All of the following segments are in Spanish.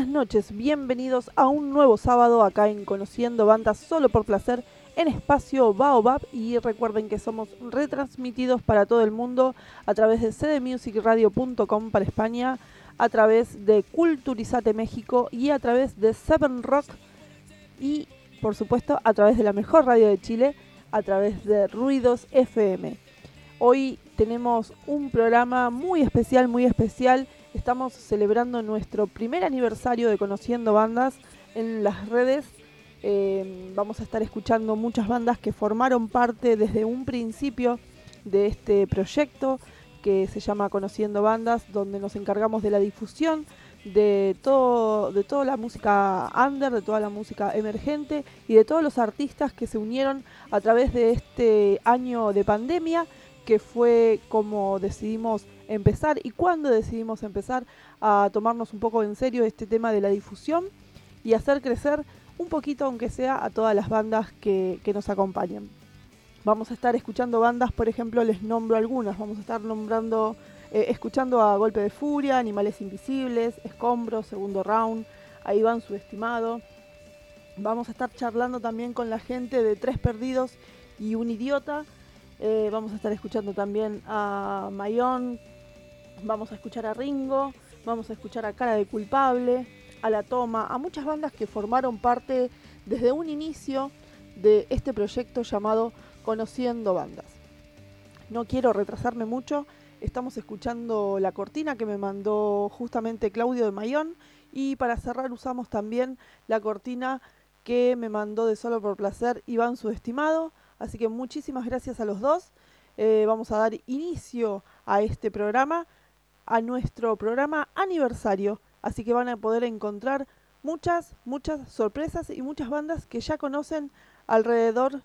Buenas noches. Bienvenidos a un nuevo sábado acá en Conociendo Bandas solo por placer en espacio Baobab y recuerden que somos retransmitidos para todo el mundo a través de cdmusicradio.com para España, a través de Culturizate México y a través de Seven Rock y por supuesto a través de la mejor radio de Chile, a través de Ruidos FM. Hoy tenemos un programa muy especial, muy especial Estamos celebrando nuestro primer aniversario de Conociendo Bandas en las redes. Eh, vamos a estar escuchando muchas bandas que formaron parte desde un principio de este proyecto que se llama Conociendo Bandas, donde nos encargamos de la difusión de todo de toda la música under, de toda la música emergente y de todos los artistas que se unieron a través de este año de pandemia que fue como decidimos empezar y cuándo decidimos empezar a tomarnos un poco en serio este tema de la difusión y hacer crecer un poquito, aunque sea, a todas las bandas que, nos acompañan. Vamos a estar escuchando bandas, por ejemplo, les nombro algunas. Vamos a estar nombrando, eh, escuchando a Golpe de Furia, Animales Invisibles, Escombros, Segundo Round, ahí van subestimado. Vamos a estar charlando también con la gente de Tres Perdidos y Un Idiota. Eh, vamos a estar escuchando también a Mayón, Vamos a escuchar a Ringo, vamos a escuchar a Cara de Culpable, a La Toma, a muchas bandas que formaron parte desde un inicio de este proyecto llamado Conociendo Bandas. No quiero retrasarme mucho, estamos escuchando la cortina que me mandó justamente Claudio de Mayón y para cerrar usamos también la cortina que me mandó de Solo por Placer Iván Subestimado. Así que muchísimas gracias a los dos. Eh, vamos a dar inicio a este programa a nuestro programa aniversario. Así que van a poder encontrar muchas, muchas sorpresas y muchas bandas que ya conocen alrededor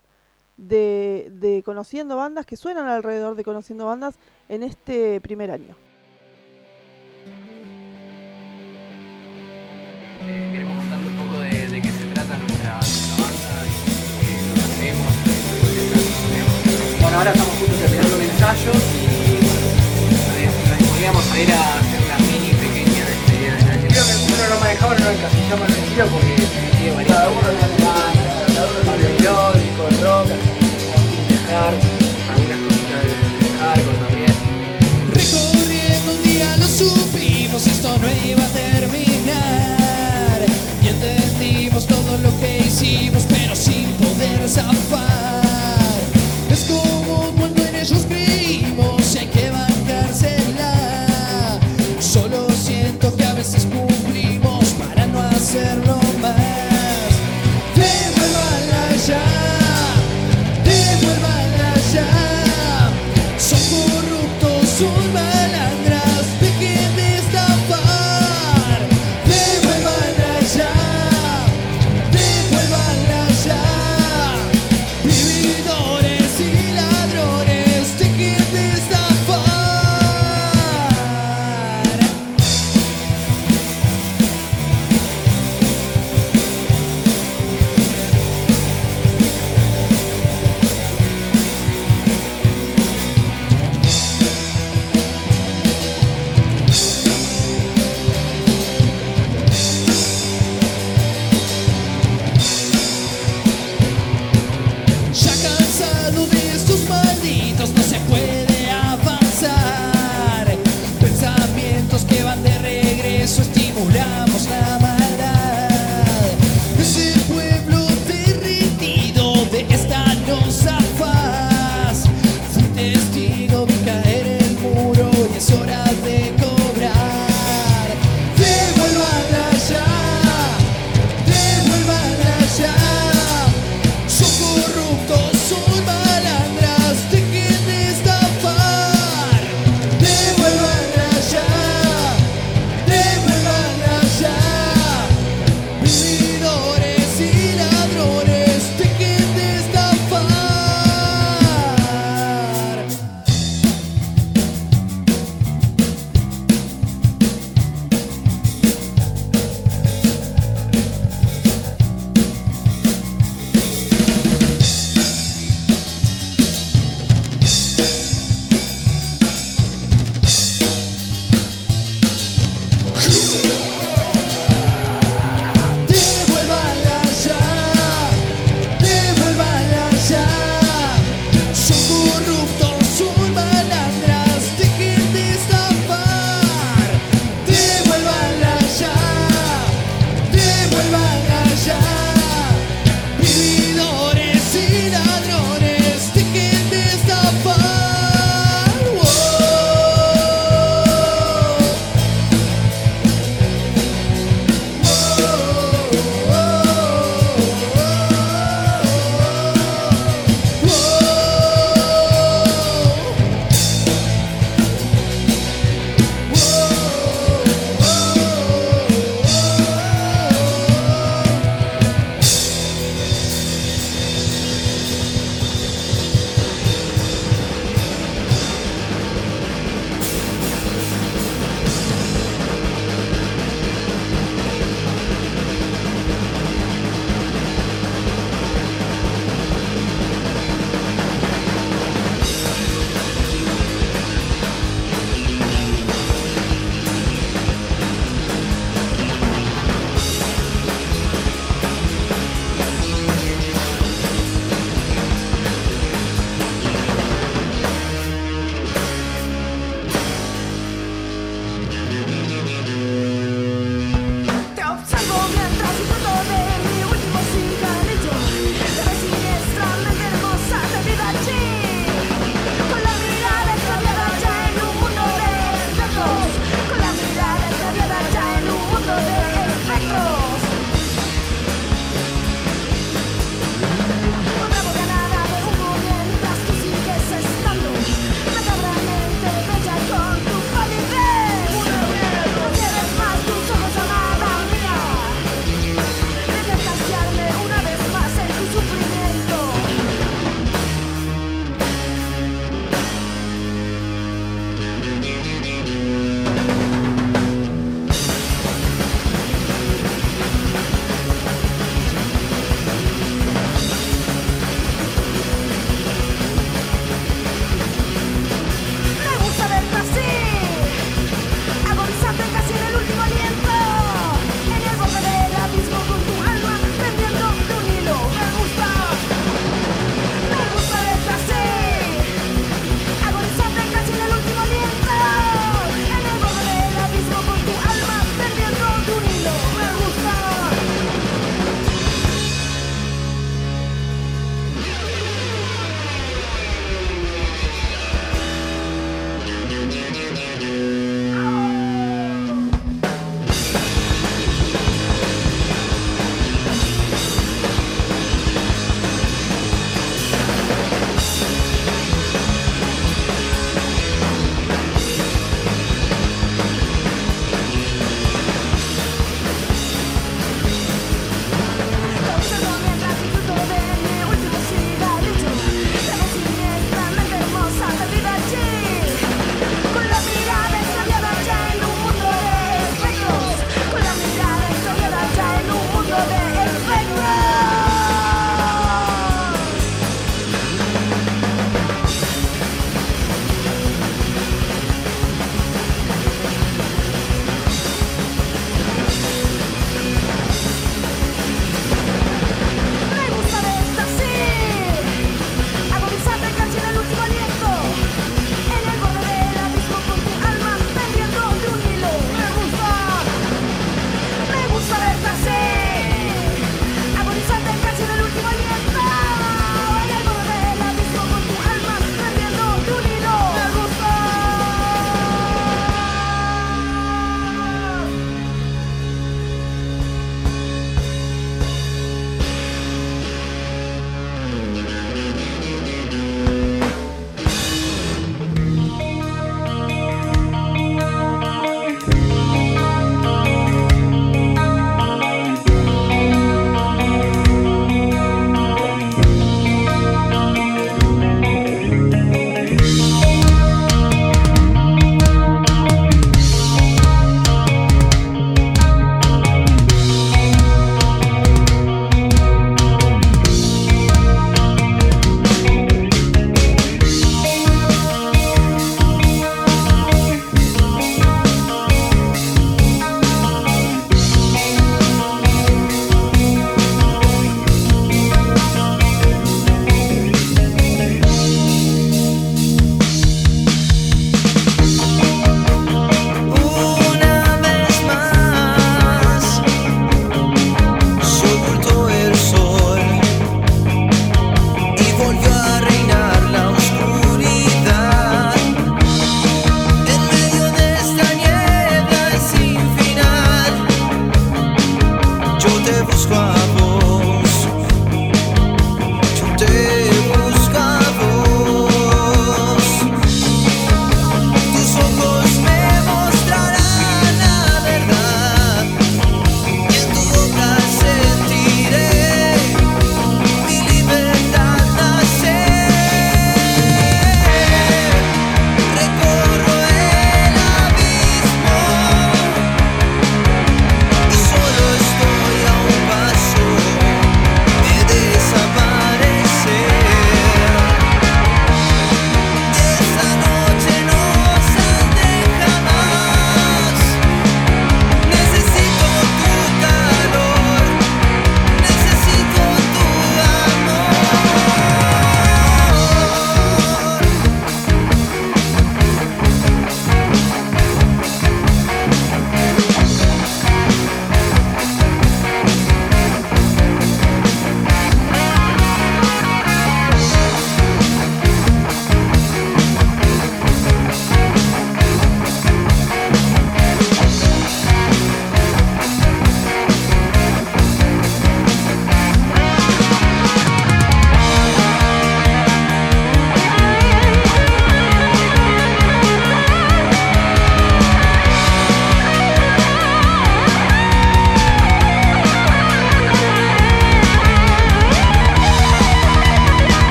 de, Conociendo Bandas, que suenan alrededor de Conociendo Bandas en este primer año. Bueno, ahora estamos justo terminando el ensayo Vamos a ir a hacer una mini pequeña despedida de la Creo que uno no manejaba, no encasillamos el estilo porque cada uno de las bandas, melódico, rock, dejar algunas cositas de hardcore también. Recorriendo un día lo supimos, esto no iba a terminar. Y entendimos todo lo que hicimos, pero sin poder zafar.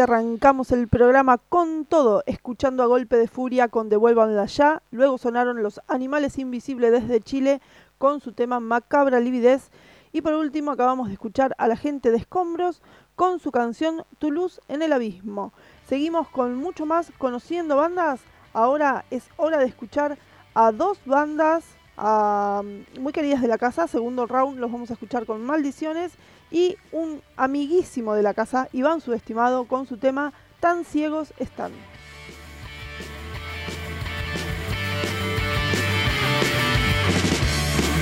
Arrancamos el programa con todo, escuchando a golpe de furia con Devuélvanla ya. Luego sonaron Los Animales Invisibles desde Chile con su tema Macabra Lividez. Y por último acabamos de escuchar a la gente de Escombros con su canción Tu luz en el abismo. Seguimos con mucho más conociendo bandas. Ahora es hora de escuchar a dos bandas muy queridas de la casa. Segundo round los vamos a escuchar con Maldiciones y un amiguísimo de la casa, Iván Subestimado, con su tema Tan ciegos están.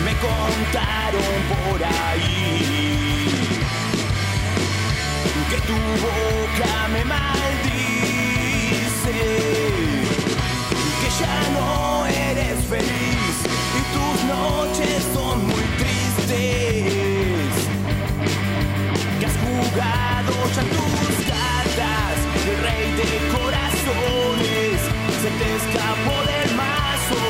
Me contaron por ahí que tu boca me maldice, que ya no eres feliz son muy tristes jugado ya tus cartas, el rey de corazones se te escapó del mazo,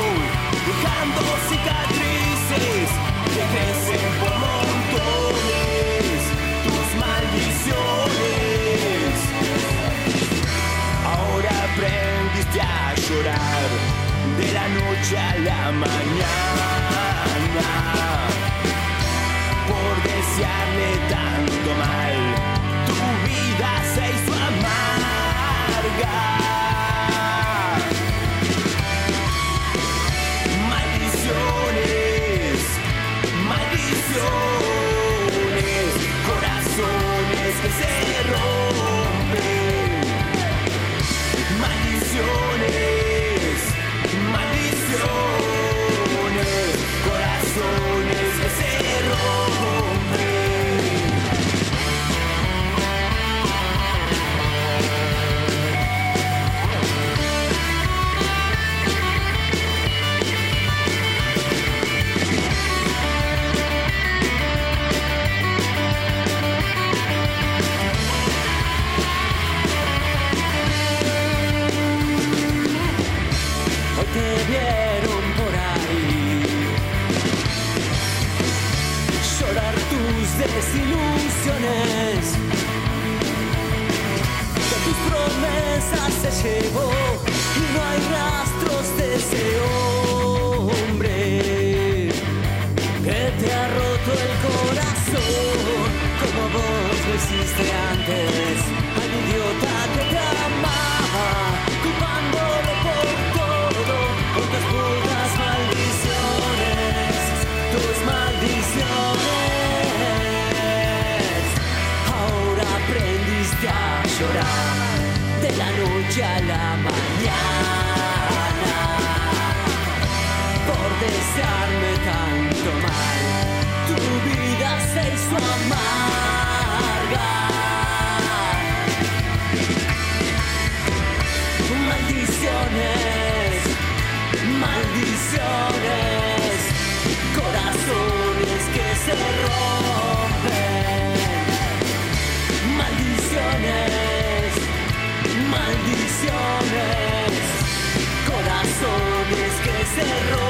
dejando cicatrices que crecen por montones, tus maldiciones. Ahora aprendiste a llorar de la noche a la mañana por desearle tanto mal. Tu vida se hizo amarga. Desilusiones. De tus promesas se llevó y no hay rastros de ese hombre. Que te ha roto el corazón como vos lo hiciste antes. Al idiota noche a la mañana por desearme tanto mal. Tu vida se hizo amarga. Corazones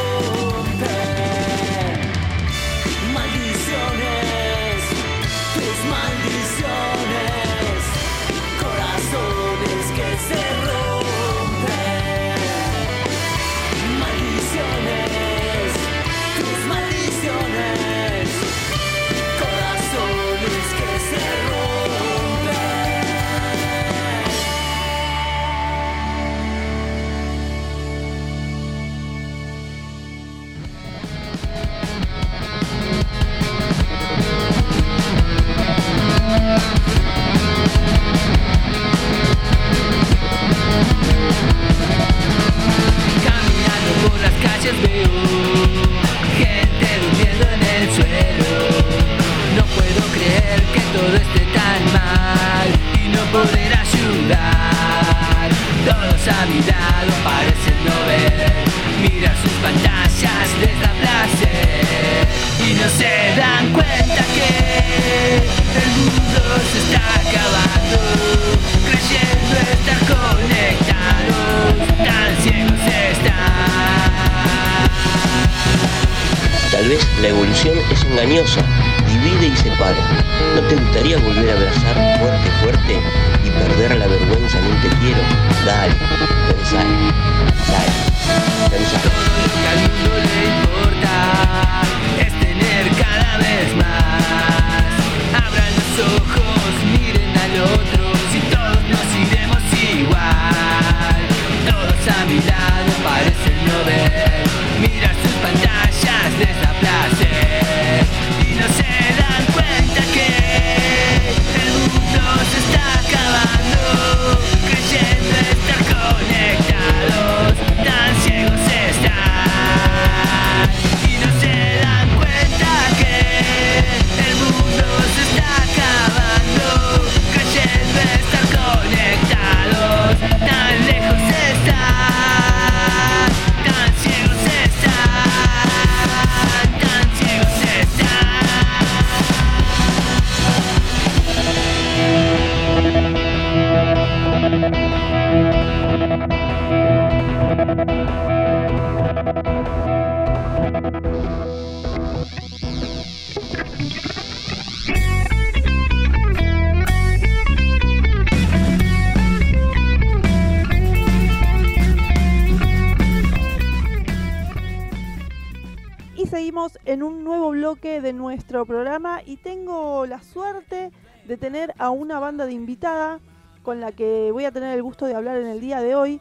En un nuevo bloque de nuestro programa y tengo la suerte de tener a una banda de invitada con la que voy a tener el gusto de hablar en el día de hoy.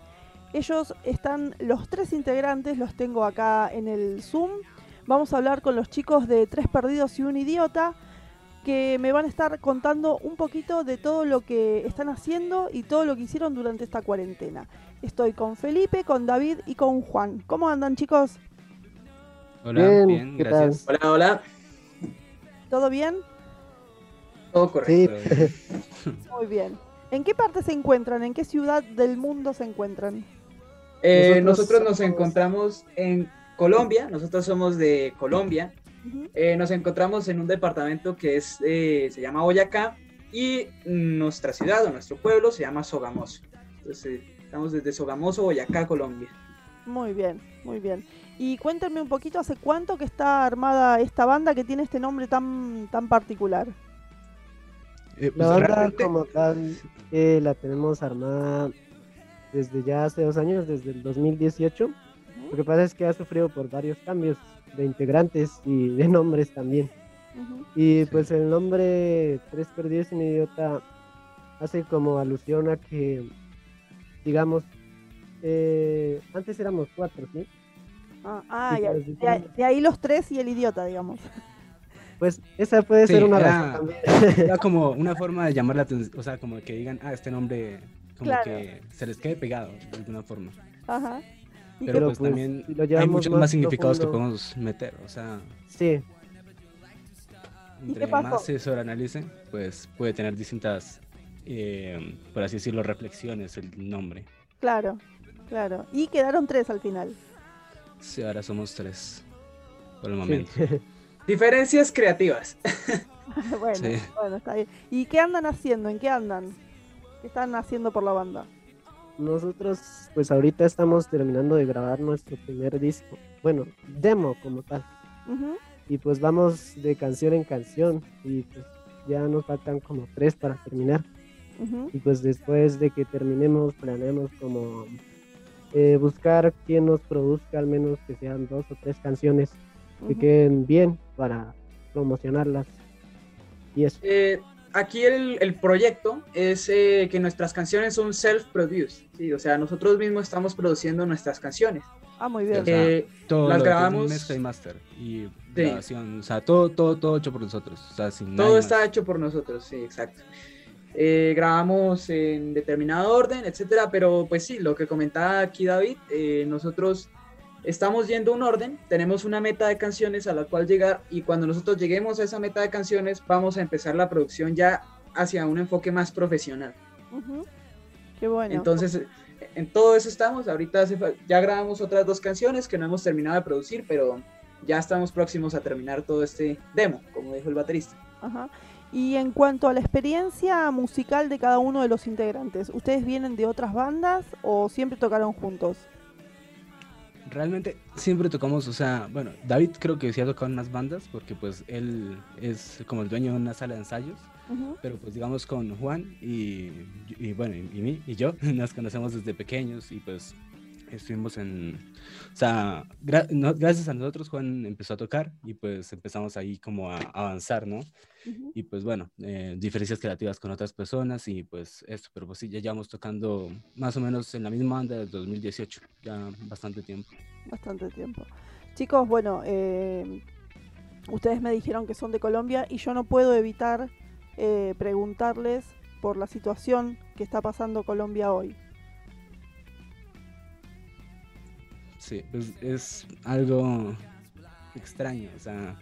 Ellos están, los tres integrantes, los tengo acá en el Zoom. Vamos a hablar con los chicos de Tres Perdidos y un Idiota, que me van a estar contando un poquito de todo lo que están haciendo y todo lo que hicieron durante esta cuarentena. Estoy con Felipe, con David y con Juan. ¿Cómo andan chicos? Hola, Bien, bien, ¿qué gracias. Hola, hola. ¿Todo bien? Todo correcto. Sí, Muy bien. ¿En qué parte se encuentran? ¿En qué ciudad del mundo se encuentran? Eh, Nosotros nosotros nos encontramos en Colombia, nosotros somos de Colombia. Eh, nos encontramos en un departamento que es, eh, se llama Boyacá y nuestra ciudad o nuestro pueblo se llama Sogamoso. Entonces, eh, estamos desde Sogamoso, Boyacá, Colombia. Muy bien, muy bien. Y cuéntenme un poquito, ¿hace cuánto que está armada esta banda que tiene este nombre tan, tan particular? Eh, la pues, banda realmente- como tal eh, la tenemos armada desde ya hace dos años, desde el 2018. Lo que pasa es que ha sufrido por varios cambios de integrantes y de nombres también. Y Sí. pues el nombre Tres Perdidos y un Idiota hace como alusión a que, digamos, eh, antes éramos cuatro, ¿sí? Ah, ah, ya- pues, de, ahí- de ahí los tres y el idiota, digamos. Pues esa puede Sí, ser una era- razón también. Era como una forma de llamar la atención, o sea, como que digan, ah, este nombre, como Claro. que se les quede pegado de alguna forma. Ajá. ¿Y Pero qué- Pero, pues, pues, también si lo hay muchos más más significados que profundo- podemos meter, o sea, Sí, ¿Y entre más se sobreanalice, pues puede tener distintas, eh, por así decirlo, reflexiones el nombre. Claro, claro. Y quedaron tres al final. Sí, ahora somos tres, por el sí. momento. Diferencias creativas. bueno, Sí. bueno, está bien. ¿Y qué andan haciendo? ¿En qué andan? ¿Qué están haciendo por la banda? Nosotros, pues ahorita estamos terminando de grabar nuestro primer disco. Bueno, demo como tal. Y pues vamos de canción en canción. Y pues ya nos faltan como tres para terminar. Y pues después de que terminemos, planeamos como eh, buscar quien nos produzca al menos que sean dos o tres canciones que queden bien para promocionarlas. Y eso. Eh, aquí el, el proyecto es eh, que nuestras canciones son self-produced. ¿sí? O sea, nosotros mismos estamos produciendo nuestras canciones. Ah, muy bien. O sea, Eh, Todo las grabamos- mezcla y master y grabación, o sea, todo, todo, todo hecho por nosotros, o sea, sin Todo está más. hecho por nosotros, sí, exacto. Eh, grabamos en determinado orden, etcétera, pero pues sí, lo que comentaba aquí David, eh, nosotros estamos yendo un orden, tenemos una meta de canciones a la cual llegar y cuando nosotros lleguemos a esa meta de canciones vamos a empezar la producción ya hacia un enfoque más profesional. Ujú. Qué bueno. Entonces, en todo eso estamos, ahorita ya grabamos otras dos canciones que no hemos terminado de producir, pero ya estamos próximos a terminar todo este demo, como dijo el baterista. Ajá. Y en cuanto a la experiencia musical de cada uno de los integrantes, ¿ustedes vienen de otras bandas o siempre tocaron juntos? realmente siempre tocamos, o sea, bueno, David creo que sí ha tocado en unas bandas porque pues él es como el dueño de una sala de ensayos, Ujú. pero pues digamos con Juan y, y bueno, y, y mí y yo nos conocemos desde pequeños y pues estuvimos en, o sea, gra- no- gracias a nosotros Juan empezó a tocar y pues empezamos ahí como a avanzar, ¿no? Y pues bueno, eh, diferencias creativas con otras personas y pues esto, pero pues sí, ya llevamos tocando más o menos en la misma banda desde 2018, ya bastante tiempo. Bastante tiempo. Chicos, bueno, eh, ustedes me dijeron que son de Colombia y yo no puedo evitar eh, preguntarles por la situación que está pasando Colombia hoy. Sí, pues es algo extraño, o sea,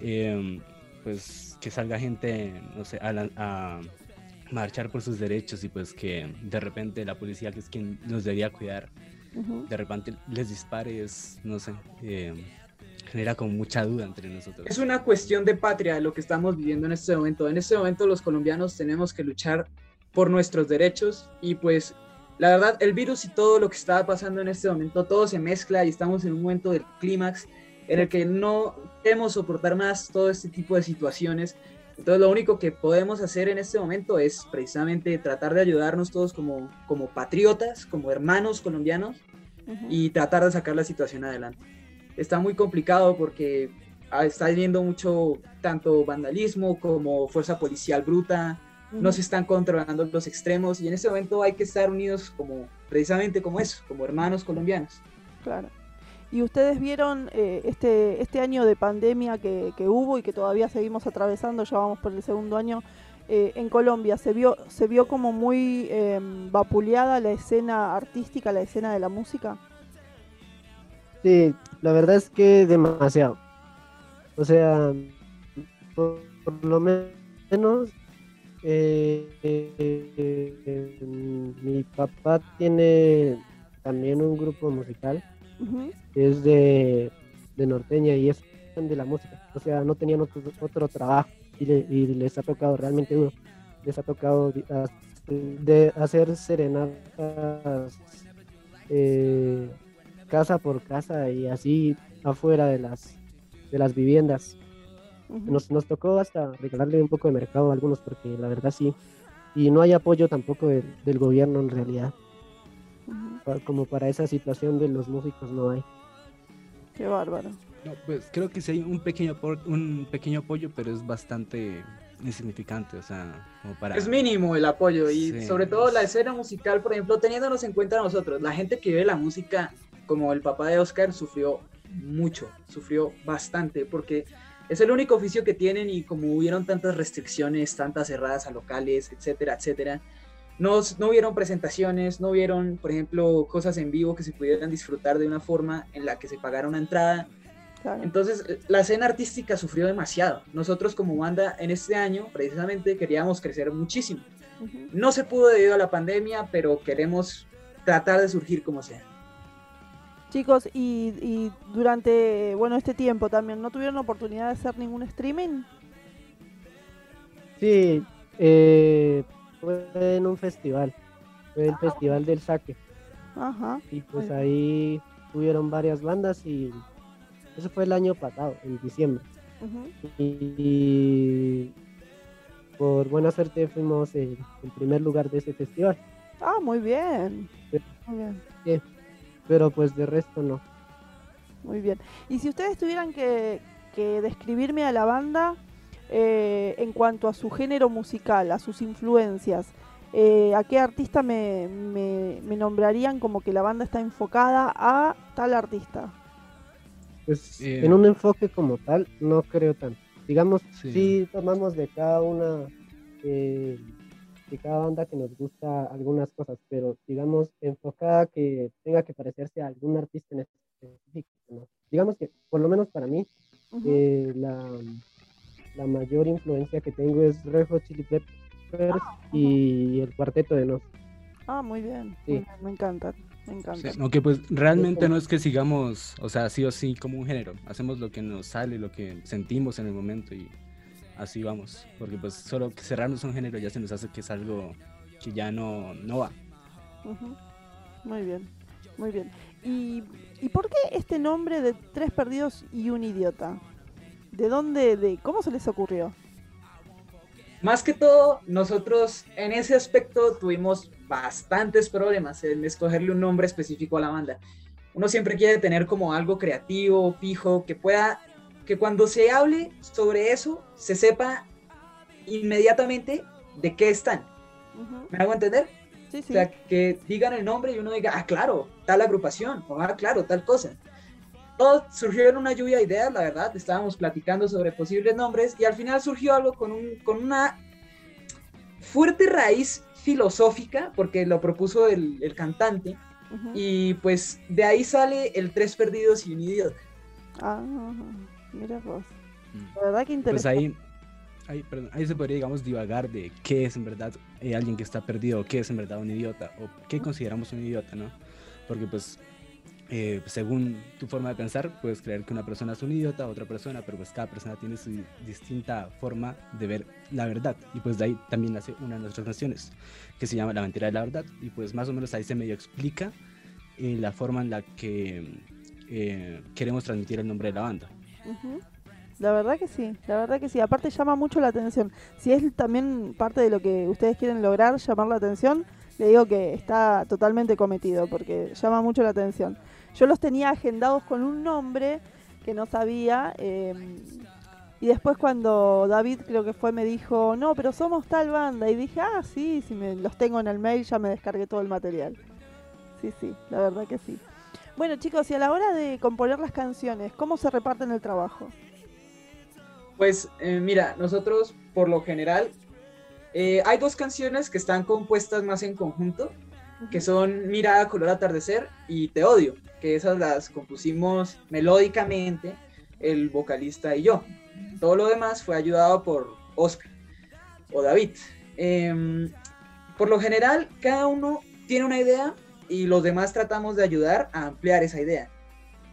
em, pues que salga gente, no sé, a, la- a marchar por sus derechos y pues que de repente la policía, que es quien nos debería cuidar, Ujú. de repente les dispare, es, no sé, em, genera como mucha duda entre nosotros. Es una cuestión de patria lo que estamos viviendo en este momento. En este momento los colombianos tenemos que luchar por nuestros derechos y pues la verdad el virus y todo lo que está pasando en este momento, todo se mezcla y estamos en un momento del clímax en el que no queremos soportar más todo este tipo de situaciones. Entonces lo único que podemos hacer en este momento es precisamente tratar de ayudarnos todos como, como patriotas, como hermanos colombianos Ujú. y tratar de sacar la situación adelante. Está muy complicado porque ah, está habiendo mucho tanto vandalismo como fuerza policial bruta, no se están controlando los extremos y en ese momento hay que estar unidos como precisamente como eso, como hermanos colombianos. Claro. ¿Y ustedes vieron eh, este, este año de pandemia que, que hubo y que todavía seguimos atravesando, ya vamos por el segundo año, eh, en Colombia? ¿Se vio, ¿Se vio como muy eh, vapuleada la escena artística, la escena de la música? Sí, la verdad es que demasiado. O sea, por, por lo menos eh, eh, mi papá tiene también un grupo musical, es de, de norteña y es de la música. O sea, no tenían otro, otro trabajo y, le- y les ha tocado realmente duro. Les ha tocado a- de hacer serenatas eh, casa por casa y así afuera de las de las viviendas. Nos, nos tocó hasta regalarle un poco de mercado a algunos porque la verdad sí. Y no hay apoyo tampoco del, del gobierno en realidad. Ujú. Pa- Como para esa situación de los músicos no hay. Qué bárbaro. No, pues creo que sí hay un pequeño, un pequeño apoyo, pero es bastante insignificante, o sea, como para... Es mínimo el apoyo y Sí. sobre todo la escena musical, por ejemplo, teniéndonos en cuenta nosotros, la gente que vive la música, como el papá de Oscar, sufrió mucho, sufrió bastante, porque es el único oficio que tienen y como hubieron tantas restricciones, tantas cerradas a locales, etcétera, etcétera, no, no hubieron presentaciones, no hubieron, por ejemplo, cosas en vivo que se pudieran disfrutar de una forma en la que se pagara una entrada. Claro. Entonces, la escena artística sufrió demasiado. Nosotros como banda en este año, precisamente, queríamos crecer muchísimo. No se pudo debido a la pandemia, pero queremos tratar de surgir como sea. Chicos, y, y durante bueno este tiempo también, ¿no tuvieron oportunidad de hacer ningún streaming? Sí, eh, fue en un festival. Fue el Festival del Saque. Ajá. Y pues ahí tuvieron varias bandas y eso fue el año pasado, en diciembre. Ujú. Y por buena suerte fuimos el, el primer lugar de ese festival. Ah, muy bien. Muy bien. Pero pues de resto no. Muy bien. Y si ustedes tuvieran que, que describirme a la banda eh, en cuanto a su género musical, a sus influencias, eh, ¿a qué artista me, me- me nombrarían como que la banda está enfocada a tal artista? Pues Eh. en un enfoque como tal, no creo tanto. Digamos, Sí. sí, tomamos de cada una, eh, de cada banda que nos gusta algunas cosas, pero digamos, enfocada que tenga que parecerse a algún artista en específico. ¿no? Digamos que, por lo menos para mí, eh, la, la mayor influencia que tengo es Red Hot Chili Peppers y el Cuarteto de Nos. Ah, muy bien. Sí. muy bien, Me encantan. Me Sí, encantan. aunque pues realmente no es que sigamos, o sea, sí o sí como un género, hacemos lo que nos sale, lo que sentimos en el momento y así vamos, porque pues solo que cerrarnos un género ya se nos hace que es algo que ya no, no va. Ujú. Muy bien. Muy bien. ¿Y, ¿Y por qué este nombre de Tres Perdidos y un Idiota? ¿De dónde, de cómo se les ocurrió? Más que todo, nosotros en ese aspecto tuvimos bastantes problemas en escogerle un nombre específico a la banda. Uno siempre quiere tener como algo creativo, fijo, que pueda, que cuando se hable sobre eso, se sepa inmediatamente de qué están. Ujú. ¿Me hago entender? Sí, sí. O sea, que digan el nombre y uno diga, ah, claro, tal agrupación, o ah, claro, tal cosa. Todo surgió en una lluvia de ideas, la verdad. Estábamos platicando sobre posibles nombres y al final surgió algo con, un, con una fuerte raíz filosófica, porque lo propuso el, el cantante, Ujú. y pues de ahí sale el Tres Perdidos y un Idiota. Ah, mira vos. Mm. La verdad que Pues interesante. ahí, ahí, perdón, ahí se podría, digamos, divagar de qué es en verdad eh, alguien que está perdido, qué es en verdad un idiota, o qué consideramos un idiota, ¿no? Porque pues, eh, según tu forma de pensar, puedes creer que una persona es un idiota, otra persona, pero pues cada persona tiene su distinta forma de ver la verdad. Y pues de ahí también nace una de nuestras canciones, que se llama La mentira de la verdad. Y pues más o menos ahí se medio explica eh, la forma en la que eh, queremos transmitir el nombre de la banda. Ujú. La verdad que sí, la verdad que sí. Aparte llama mucho la atención. Si es también parte de lo que ustedes quieren lograr, llamar la atención, le digo que está totalmente cometido porque llama mucho la atención. Yo los tenía agendados con un nombre que no sabía eh, y después cuando David creo que fue me dijo, no, pero somos tal banda y dije, ah, sí, si me los tengo en el mail ya me descargué todo el material. Sí, sí, la verdad que sí. Bueno chicos, y a la hora de componer las canciones, ¿cómo se reparten el trabajo? Pues eh, mira, nosotros por lo general eh, hay dos canciones que están compuestas más en conjunto, que son Mirada, Color Atardecer y Te Odio, que esas las compusimos melódicamente el vocalista y yo. Todo lo demás fue ayudado por Oscar o David. Em, por lo general, cada uno tiene una idea y los demás tratamos de ayudar a ampliar esa idea.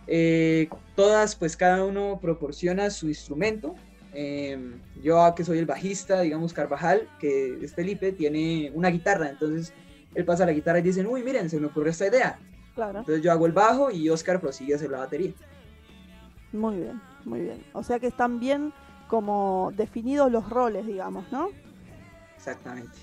Eh, todas, pues cada uno proporciona su instrumento. Eh, yo, que soy el bajista, digamos Carvajal, que es Felipe, tiene una guitarra, entonces él pasa la guitarra y dicen, uy, miren, se me ocurrió esta idea. Claro. Entonces yo hago el bajo y Oscar prosigue a hacer la batería. Muy bien, muy bien. O sea que están bien como definidos los roles, digamos, ¿no? Exactamente.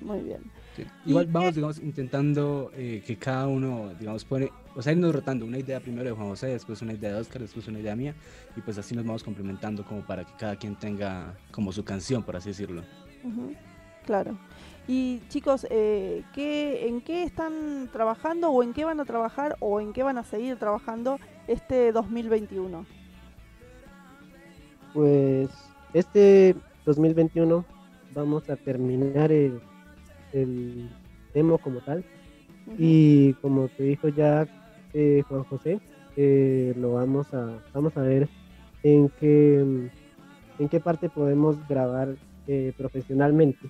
Muy bien. Sí. ¿Y Igual vamos, digamos, intentando eh, que cada uno, digamos, pone, o sea, irnos rotando una idea primero de Juan José, después una idea de Oscar, después una idea mía, y pues así nos vamos complementando como para que cada quien tenga como su canción, por así decirlo. Claro. Y chicos, eh, ¿qué, ¿en qué están trabajando o en qué van a trabajar o en qué van a seguir trabajando este 2021? Pues este 2021 vamos a terminar el, el demo como tal y como te dijo ya eh, Juan José, eh, lo vamos a vamos a ver en qué en qué parte podemos grabar eh, profesionalmente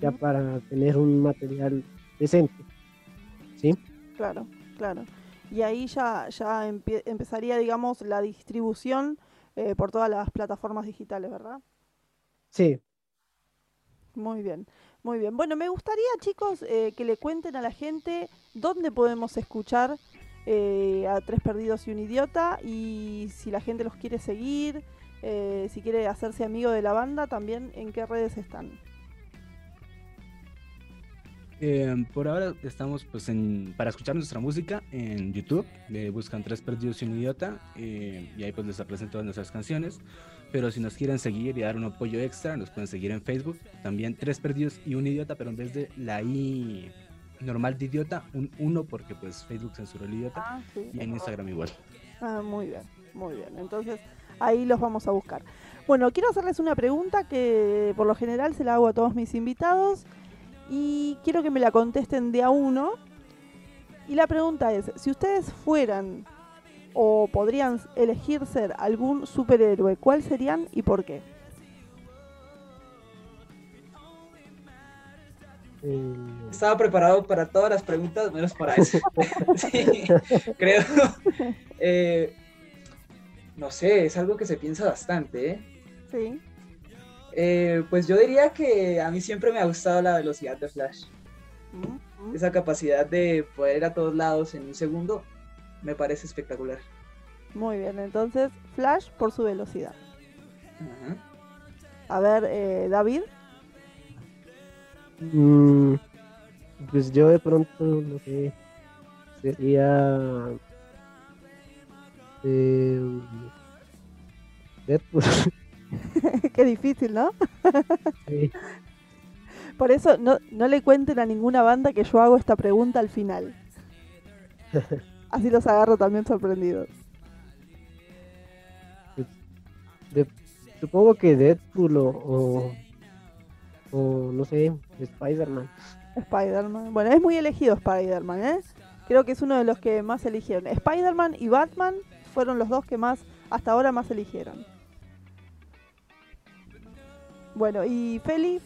ya para tener un material decente. ¿Sí? Claro, claro. Y ahí ya, ya empezaría, digamos, la distribución eh, por todas las plataformas digitales, ¿verdad? Sí, Muy bien, muy bien. Bueno, me gustaría, chicos, eh, que le cuenten a la gente dónde podemos escuchar eh, a Tres Perdidos y un Idiota y si la gente los quiere seguir, eh, si quiere hacerse amigo de la banda, también en qué redes están. Eh, por ahora estamos pues en, para escuchar nuestra música en YouTube, buscan Tres Perdidos y un Idiota, eh, y ahí pues les aparecen todas nuestras canciones. Pero si nos quieren seguir y dar un apoyo extra, nos pueden seguir en Facebook, también Tres Perdidos y un Idiota, pero en vez de la I normal de idiota, un 1 porque pues Facebook censuró el idiota, Ah, sí, y en. Instagram igual. Ah, muy bien, muy bien. Entonces ahí los vamos a buscar. Bueno, quiero hacerles una pregunta que por lo general se la hago a todos mis invitados y quiero que me la contesten de a uno. Y la pregunta es, si ustedes fueran o podrían elegir ser algún superhéroe, ¿cuál serían y por qué? eh, Estaba preparado para todas las preguntas, menos para eso. Sí, creo. Eh, no sé, es algo que se piensa bastante, ¿eh? Sí. Eh, pues yo diría que a mí siempre me ha gustado la velocidad de Flash. Mm, esa capacidad de poder ir a todos lados en un segundo, me parece espectacular. Muy bien, entonces Flash por su velocidad. A ver, eh, David. Mm, pues yo de pronto, no sé, sería... eh, Deadpool. Qué difícil, ¿no? sí. Por eso no, no le cuenten a ninguna banda que yo hago esta pregunta al final. Así los agarro también sorprendidos. De- supongo que Deadpool o, o, o, no sé, Spider-Man. Spider-Man. Bueno, es muy elegido Spider-Man, ¿eh? Creo que es uno de los que más eligieron. Spider-Man y Batman fueron los dos que más, hasta ahora más eligieron. Bueno, y Feli,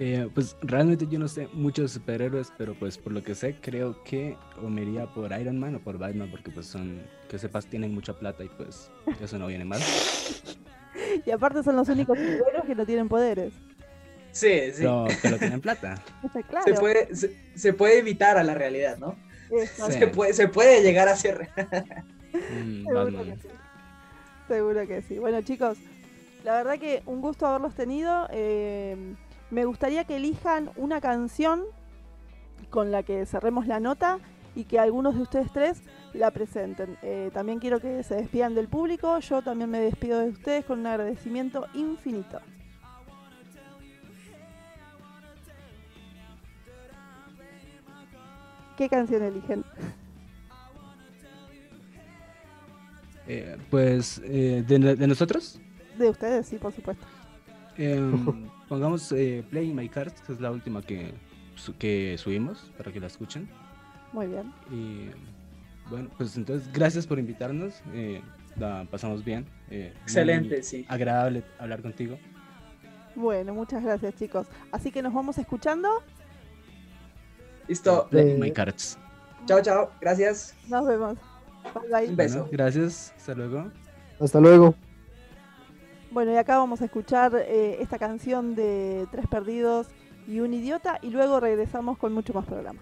Eh, pues realmente yo no sé mucho de superhéroes, pero pues por lo que sé creo que o me iría por Iron Man o por Batman porque pues son, que sepas, tienen mucha plata y pues eso no viene mal. y aparte son los únicos superhéroes que no tienen poderes. Sí, sí. Pero, pero tienen plata. claro. Se, puede, se, se puede evitar a la realidad, ¿no? Sí. Se, puede, se puede llegar a ser. Mm, Seguro que sí. Seguro que sí. Bueno, chicos, la verdad que un gusto haberlos tenido. Eh, me gustaría que elijan una canción con la que cerremos la nota y que algunos de ustedes tres la presenten. Eh, también quiero que se despidan del público. Yo también me despido de ustedes con un agradecimiento infinito. ¿Qué canción eligen? Eh, pues eh, de, de nosotros De ustedes, sí, por supuesto. pongamos eh, Play My Cards, que es la última que, que subimos para que la escuchen. Muy bien. Y bueno, pues entonces gracias por invitarnos. eh, la pasamos bien. eh, Excelente, sí. Agradable hablar contigo. Bueno, muchas gracias chicos. Así que nos vamos escuchando. Listo. Play My Cards. Chao, chao. Gracias. Nos vemos. Bye bye. Un beso. Bueno, gracias. Hasta luego. Hasta luego. Bueno, y acá vamos a escuchar eh, esta canción de Tres Perdidos y un Idiota y luego regresamos con mucho más programa.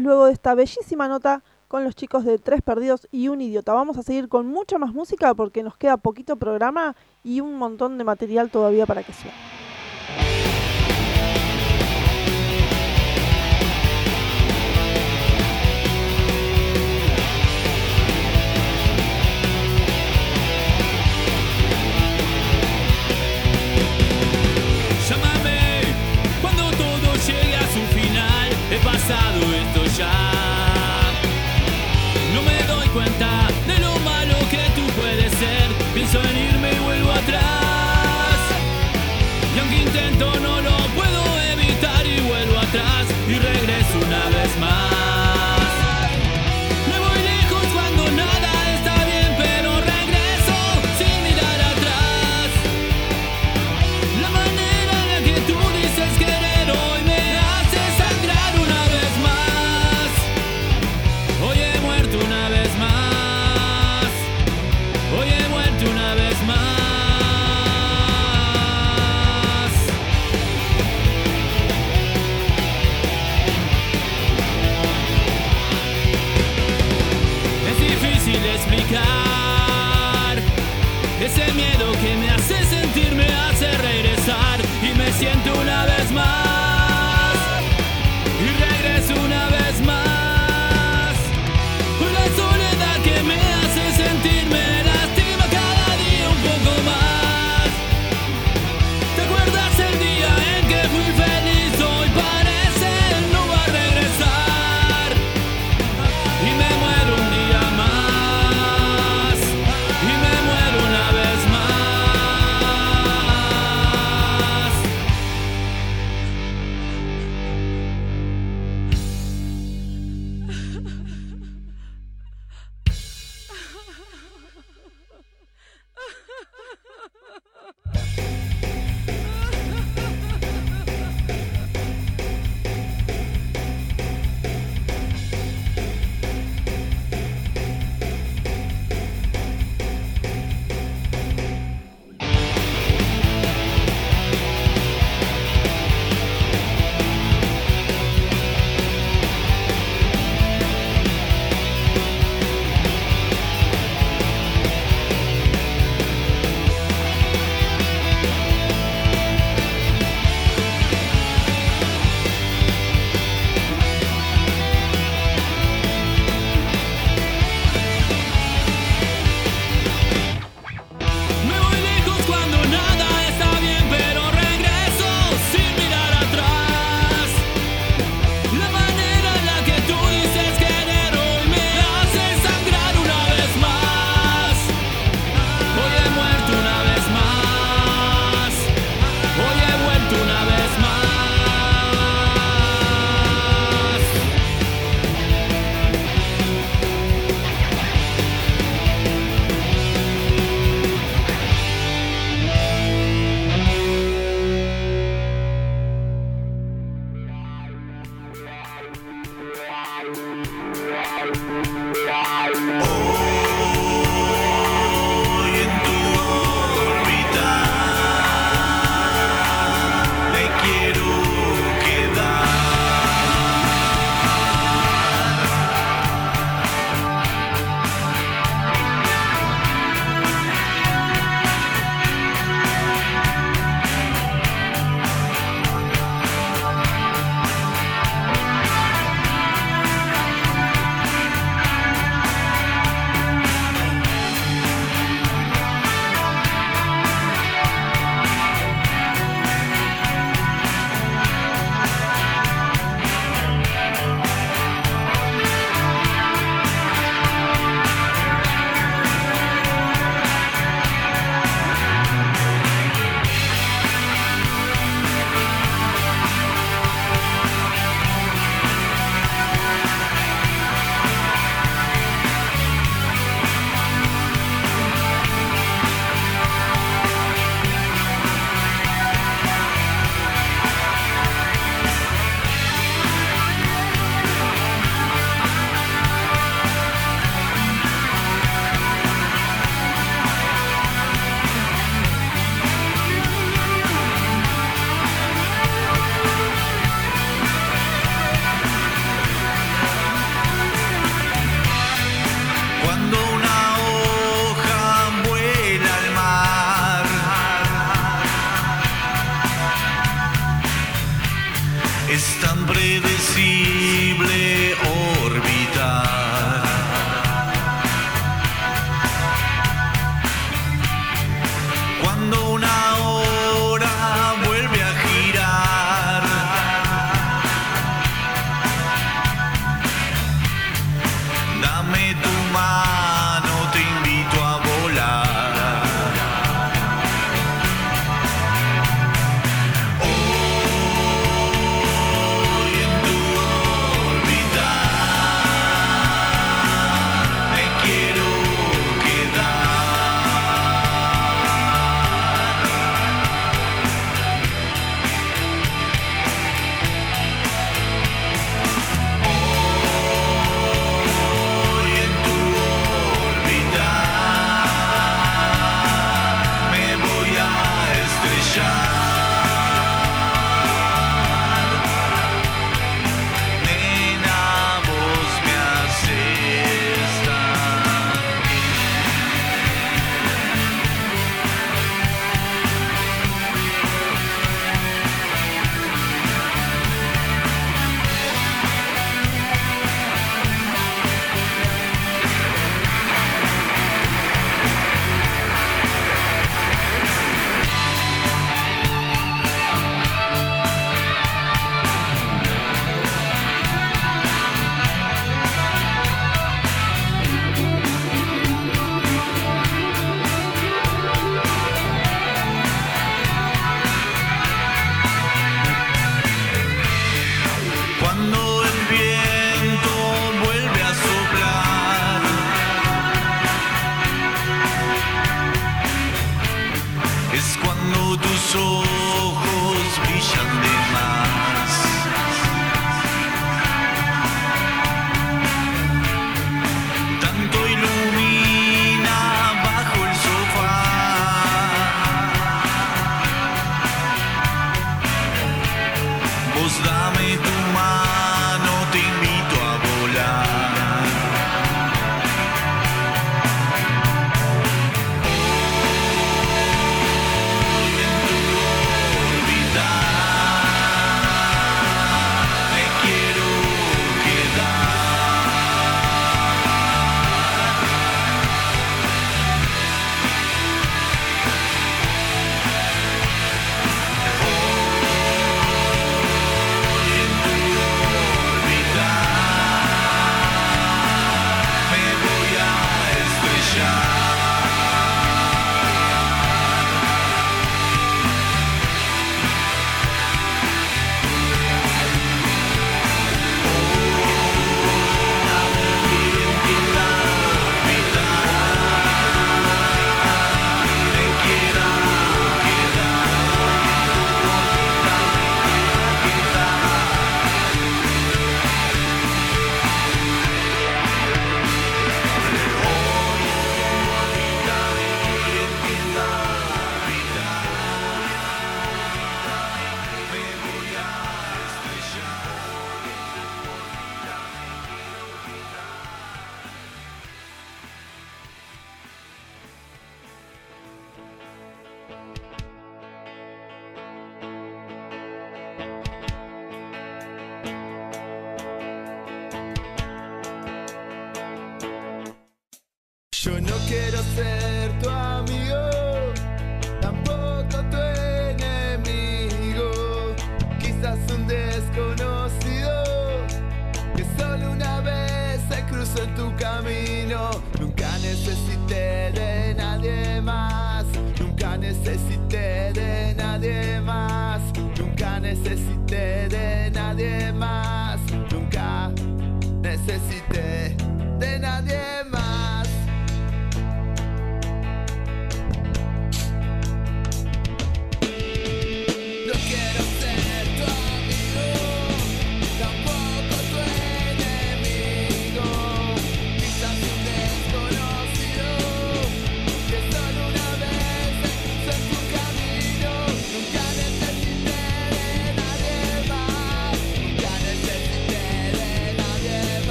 luego de esta bellísima nota con los chicos de Tres Perdidos y Un Idiota. Vamos a seguir con mucha más música porque nos queda poquito programa y un montón de material todavía para que sea. shine. explicar. Ese miedo que me hace sentir me hace regresar y me siento una vez más. Es tan predecible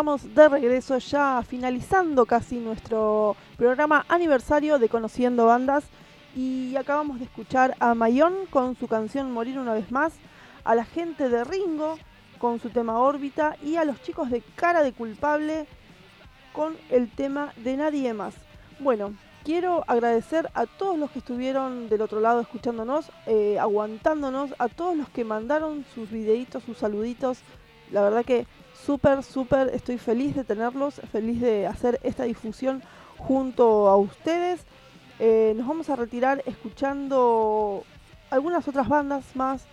estamos de regreso ya finalizando casi nuestro programa aniversario de Conociendo Bandas y acabamos de escuchar a Mayón con su canción Morir una vez más, a la gente de Ringo con su tema Órbita y a los chicos de Cara de Culpable con el tema de Nadie más. Bueno, quiero agradecer a todos los que estuvieron del otro lado escuchándonos, eh, aguantándonos, a todos los que mandaron sus videitos, sus saluditos. La verdad que súper, súper estoy feliz de tenerlos, feliz de hacer esta difusión junto a ustedes. Eh, nos vamos a retirar escuchando algunas otras bandas más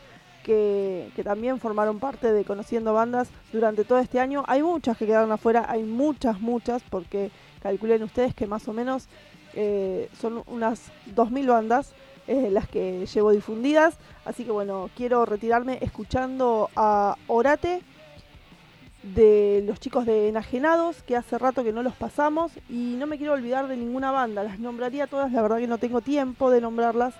que, que también formaron parte de Conociendo Bandas durante todo este año. Hay muchas que quedaron afuera, hay muchas, muchas, porque calculen ustedes que más o menos eh, son unas 2.000 bandas eh, las que llevo difundidas. Así que bueno, quiero retirarme escuchando a Orate de los chicos de Enajenados, que hace rato que no los pasamos, y no me quiero olvidar de ninguna banda, las nombraría todas, la verdad que no tengo tiempo de nombrarlas,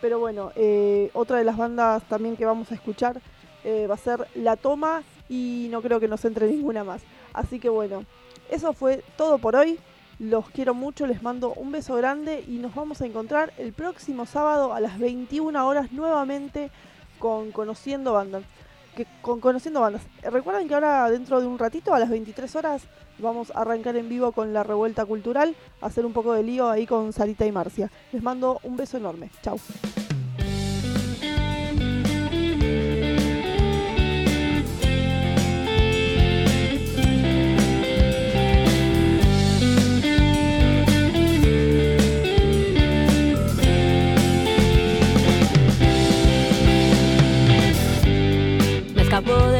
pero bueno, eh, otra de las bandas también que vamos a escuchar eh, va a ser La Toma, y no creo que nos entre ninguna más. Así que bueno, eso fue todo por hoy. Los quiero mucho, les mando un beso grande y nos vamos a encontrar el próximo sábado a las 21 horas nuevamente con Conociendo Bandas. Con Conociendo Bandas. Eh, Recuerden que ahora dentro de un ratito, a las 23 horas, vamos a arrancar en vivo con la revuelta cultural, hacer un poco de lío ahí con Sarita y Marcia. Les mando un beso enorme. Chau. Escapó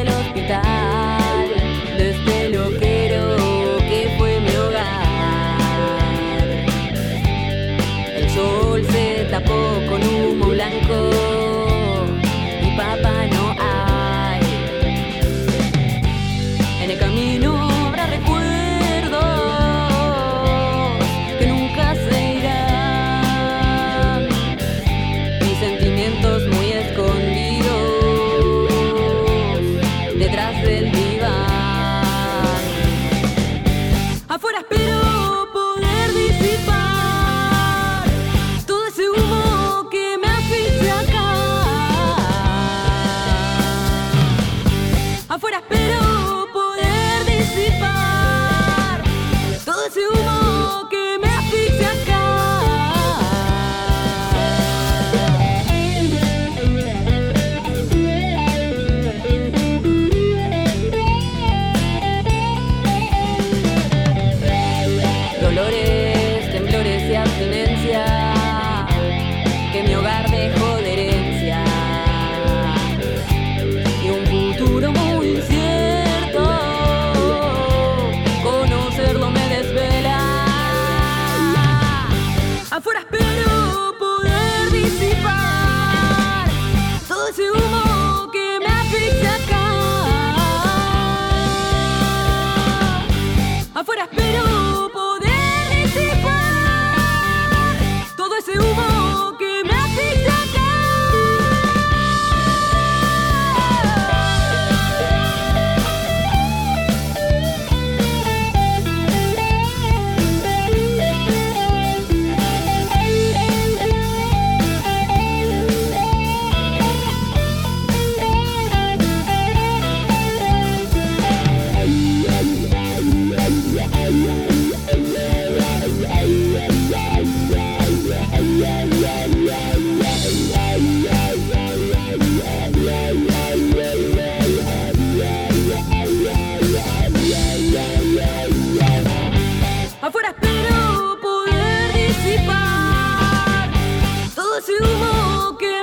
ese humo que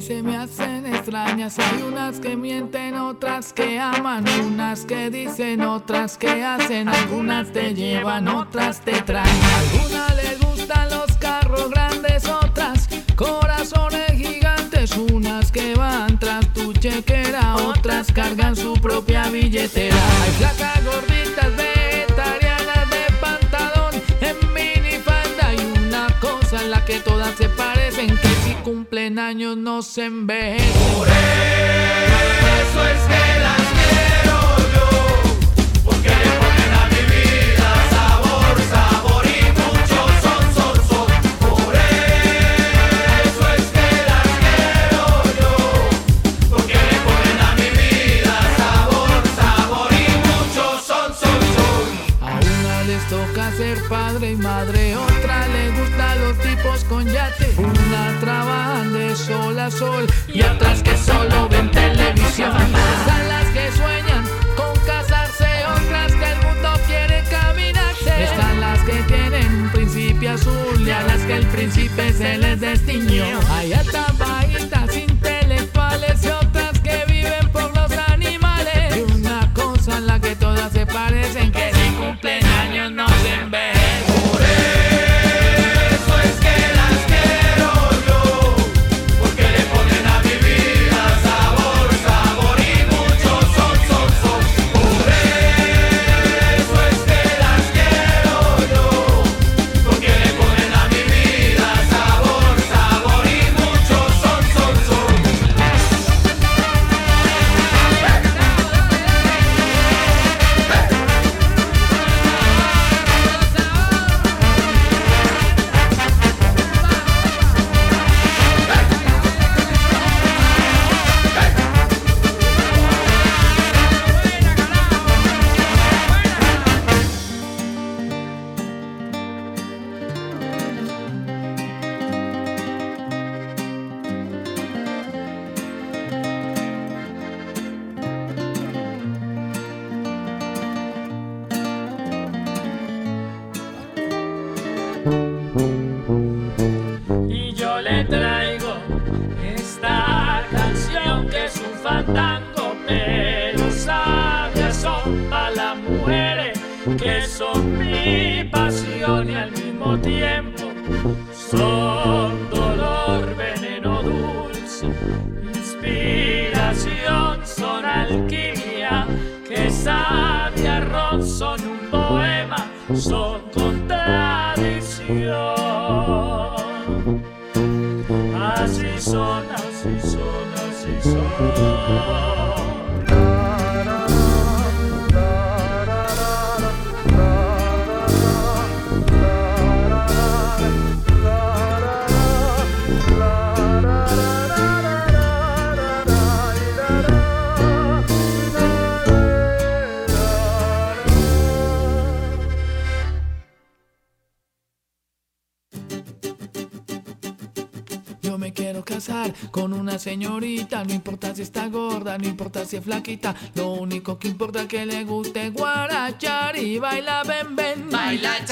se me hacen extrañas. Hay unas que mienten, otras que aman, unas que dicen, otras que hacen. Algunas te llevan, otras te traen. Algunas les gustan los carros grandes, otras corazones gigantes. Unas que van tras tu chequera, otras cargan su propia billetera. Hay flacas gorditas vegetarianas de pantalón en minifalda y una cosa en la que todas se cumplen años no se envejecen. Por eso es que las quiero yo, porque le ponen a mi vida sabor, sabor y mucho son, son, son. Por eso es que las quiero yo, porque le ponen a mi vida sabor, sabor y mucho son, son, son. A una les toca ser padre y madre, y otras que solo ven televisión. Están las que sueñan con casarse, otras que el mundo quiere caminarse. Están las que tienen un principio azul y a las que el príncipe se les destiñó. song señorita, no importa si está gorda, no importa si es flaquita, lo único que importa es que le guste guarachar y baila ven ven. Baila